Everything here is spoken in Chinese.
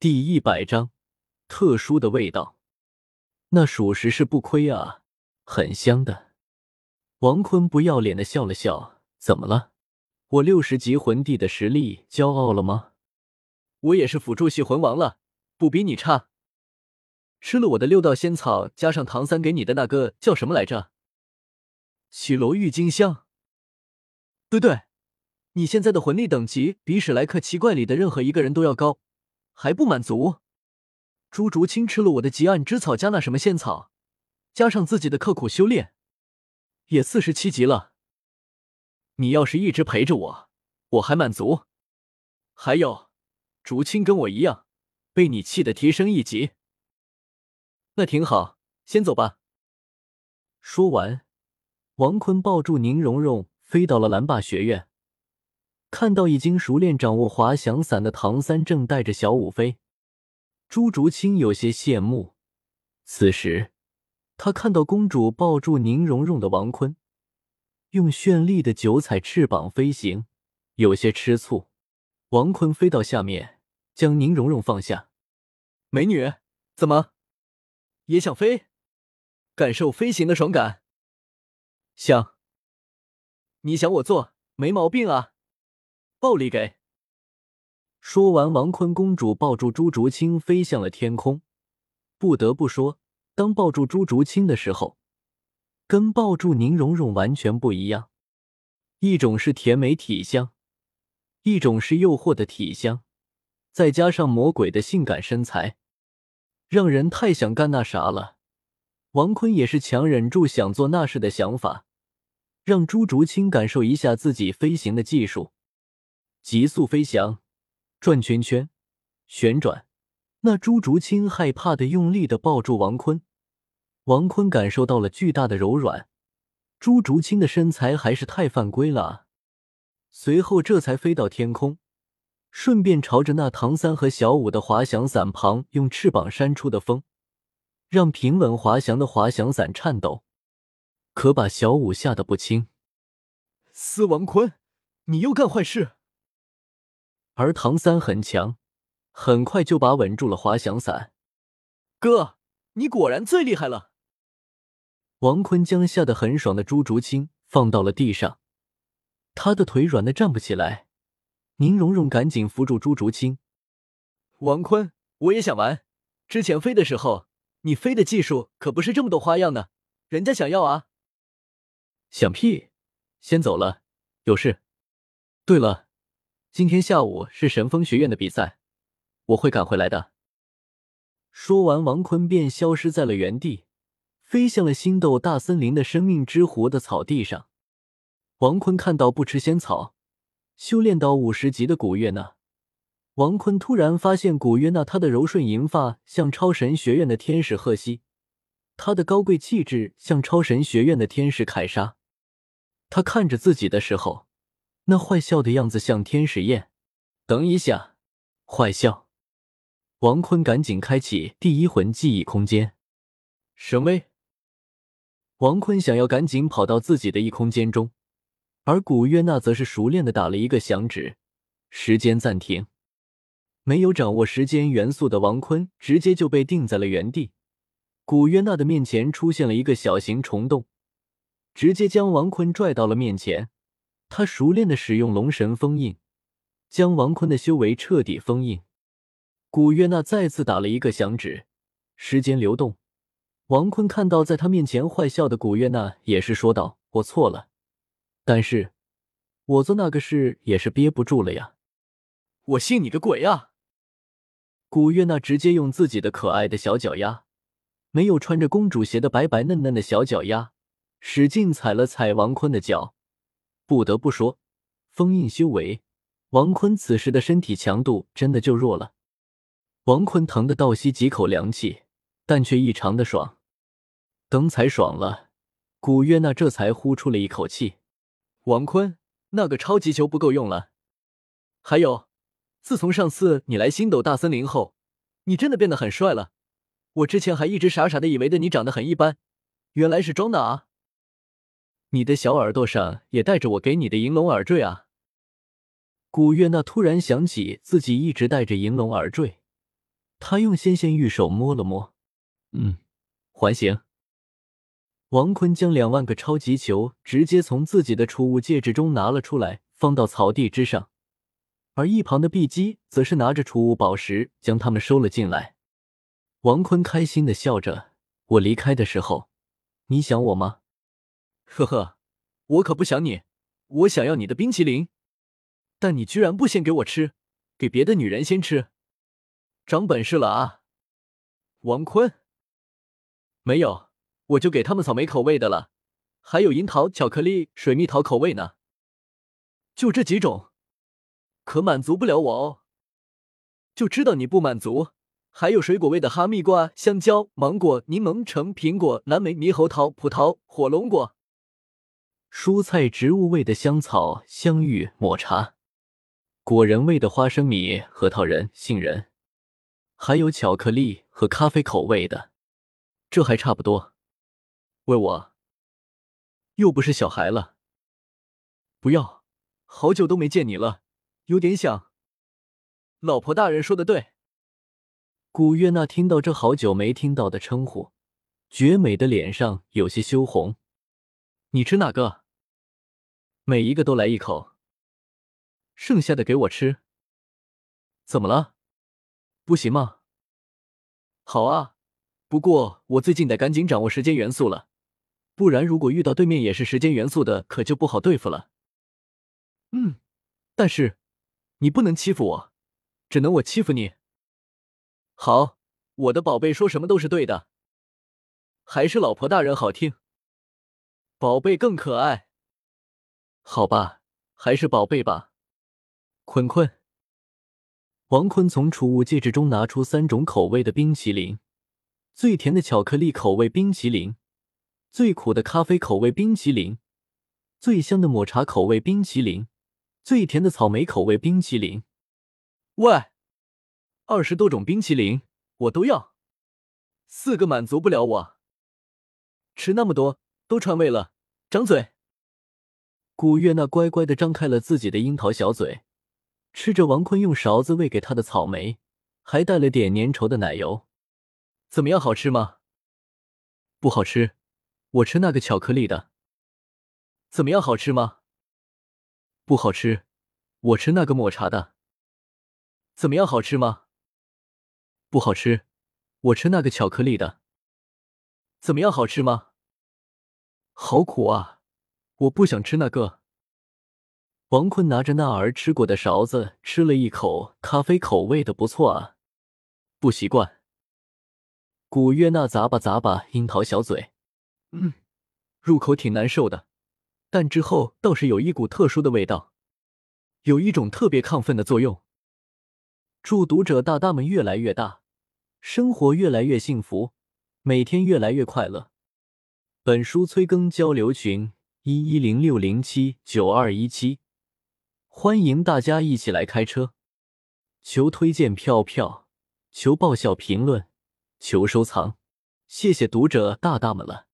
第一百章，特殊的味道，那属实是不亏啊，很香的。王坤不要脸的笑了笑，怎么了？我六十级魂帝的实力骄傲了吗？我也是辅助系魂王了，不比你差。吃了我的六道仙草，加上唐三给你的那个叫什么来着？绮罗郁金香。对对，你现在的魂力等级比史莱克七怪里的任何一个人都要高，还不满足？朱竹清吃了我的极暗之草加那什么仙草，加上自己的刻苦修炼，也四十七级了。你要是一直陪着我，我还满足。还有，竹青跟我一样，被你气得提升一级。那挺好，先走吧。说完，王坤抱住宁荣荣，飞到了蓝霸学院。看到已经熟练掌握滑翔伞的唐三正带着小舞飞，朱竹清有些羡慕。此时，他看到公主抱住宁荣荣的王坤，用绚丽的九彩翅膀飞行，有些吃醋。王坤飞到下面，将宁荣荣放下。美女，怎么？也想飞，感受飞行的爽感。想，你想我做没毛病啊，暴力给。说完，王坤公主抱住朱竹清飞向了天空。不得不说，当抱住朱竹清的时候，跟抱住宁荣荣完全不一样。一种是甜美体香，一种是诱惑的体香，再加上魔鬼的性感身材。让人太想干那啥了，王坤也是强忍住想做那事的想法，让朱竹清感受一下自己飞行的技术，急速飞翔，转圈圈，旋转。那朱竹清害怕的用力的抱住王坤，王坤感受到了巨大的柔软，朱竹清的身材还是太犯规了，随后这才飞到天空。顺便朝着那唐三和小五的滑翔伞旁用翅膀扇出的风，让平稳滑翔的滑翔伞颤抖，可把小五吓得不轻。司王坤，你又干坏事！而唐三很强，很快就把稳住了滑翔伞。哥，你果然最厉害了！王坤将吓得很爽的朱竹清放到了地上，他的腿软的站不起来。宁荣荣赶紧扶住朱竹清，王坤，我也想玩。之前飞的时候，你飞的技术可不是这么多花样呢，人家想要啊。想屁！先走了，有事。对了，今天下午是神风学院的比赛，我会赶回来的。说完，王坤便消失在了原地，飞向了星斗大森林的生命之湖的草地上。王坤看到不吃仙草。修炼到五十级的古月娜，王坤突然发现古月娜她的柔顺银发像超神学院的天使赫西，她的高贵气质像超神学院的天使凯莎。他看着自己的时候，那坏笑的样子像天使焰。等一下，坏笑！王坤赶紧开启第一魂记忆空间，神威！王坤想要赶紧跑到自己的异空间中。而古月娜则是熟练的打了一个响指，时间暂停。没有掌握时间元素的王坤直接就被定在了原地。古月娜的面前出现了一个小型虫洞，直接将王坤拽到了面前。他熟练的使用龙神封印，将王坤的修为彻底封印。古月娜再次打了一个响指，时间流动。王坤看到在他面前坏笑的古月娜，也是说道：“我错了。”但是，我做那个事也是憋不住了呀！我信你个鬼啊！古月娜直接用自己的可爱的小脚丫，没有穿着公主鞋的白白嫩嫩的小脚丫，使劲踩了踩王坤的脚。不得不说，封印修为，王坤此时的身体强度真的就弱了。王坤疼得倒吸几口凉气，但却异常的爽。等踩爽了，古月娜这才呼出了一口气。王坤，那个超级球不够用了。还有，自从上次你来星斗大森林后，你真的变得很帅了。我之前还一直傻傻的以为的你长得很一般，原来是装的啊！你的小耳朵上也戴着我给你的银龙耳坠啊！古月娜突然想起自己一直戴着银龙耳坠，她用纤纤玉手摸了摸，嗯，还行。王坤将两万个超级球直接从自己的储物戒指中拿了出来，放到草地之上，而一旁的碧姬则是拿着储物宝石将它们收了进来。王坤开心的笑着：“我离开的时候，你想我吗？”“呵呵，我可不想你，我想要你的冰淇淋，但你居然不先给我吃，给别的女人先吃，长本事了啊！”王坤，没有。我就给他们草莓口味的了，还有樱桃、巧克力、水蜜桃口味呢。就这几种，可满足不了我哦。就知道你不满足，还有水果味的哈密瓜、香蕉、芒果、柠檬、橙、苹果、蓝莓、猕猴桃、葡萄、火龙果；蔬菜植物味的香草、香芋、抹茶；果仁味的花生米、核桃仁、杏仁；还有巧克力和咖啡口味的。这还差不多。喂我，又不是小孩了。不要，好久都没见你了，有点想。老婆大人说的对。古月娜听到这好久没听到的称呼，绝美的脸上有些羞红。你吃哪个？每一个都来一口，剩下的给我吃。怎么了？不行吗？好啊，不过我最近得赶紧掌握时间元素了。不然，如果遇到对面也是时间元素的，可就不好对付了。嗯，但是你不能欺负我，只能我欺负你。好，我的宝贝说什么都是对的，还是老婆大人好听，宝贝更可爱。好吧，还是宝贝吧。坤坤，王坤从储物戒指中拿出三种口味的冰淇淋，最甜的巧克力口味冰淇淋。最苦的咖啡口味冰淇淋，最香的抹茶口味冰淇淋，最甜的草莓口味冰淇淋。喂，二十多种冰淇淋我都要，四个满足不了我。吃那么多都串味了，张嘴。古月娜乖乖的张开了自己的樱桃小嘴，吃着王坤用勺子喂给她的草莓，还带了点粘稠的奶油。怎么样，好吃吗？不好吃。我吃那个巧克力的，怎么样？好吃吗？不好吃。我吃那个抹茶的，怎么样？好吃吗？不好吃。我吃那个巧克力的，怎么样？好吃吗？好苦啊！我不想吃那个。王坤拿着那儿吃过的勺子吃了一口咖啡口味的，不错啊。不习惯。古月娜咂吧咂吧樱桃小嘴。嗯，入口挺难受的，但之后倒是有一股特殊的味道，有一种特别亢奋的作用。祝读者大大们越来越大，生活越来越幸福，每天越来越快乐。本书催更交流群一一零六零七九二一七，欢迎大家一起来开车。求推荐票票，求爆笑评论，求收藏，谢谢读者大大们了。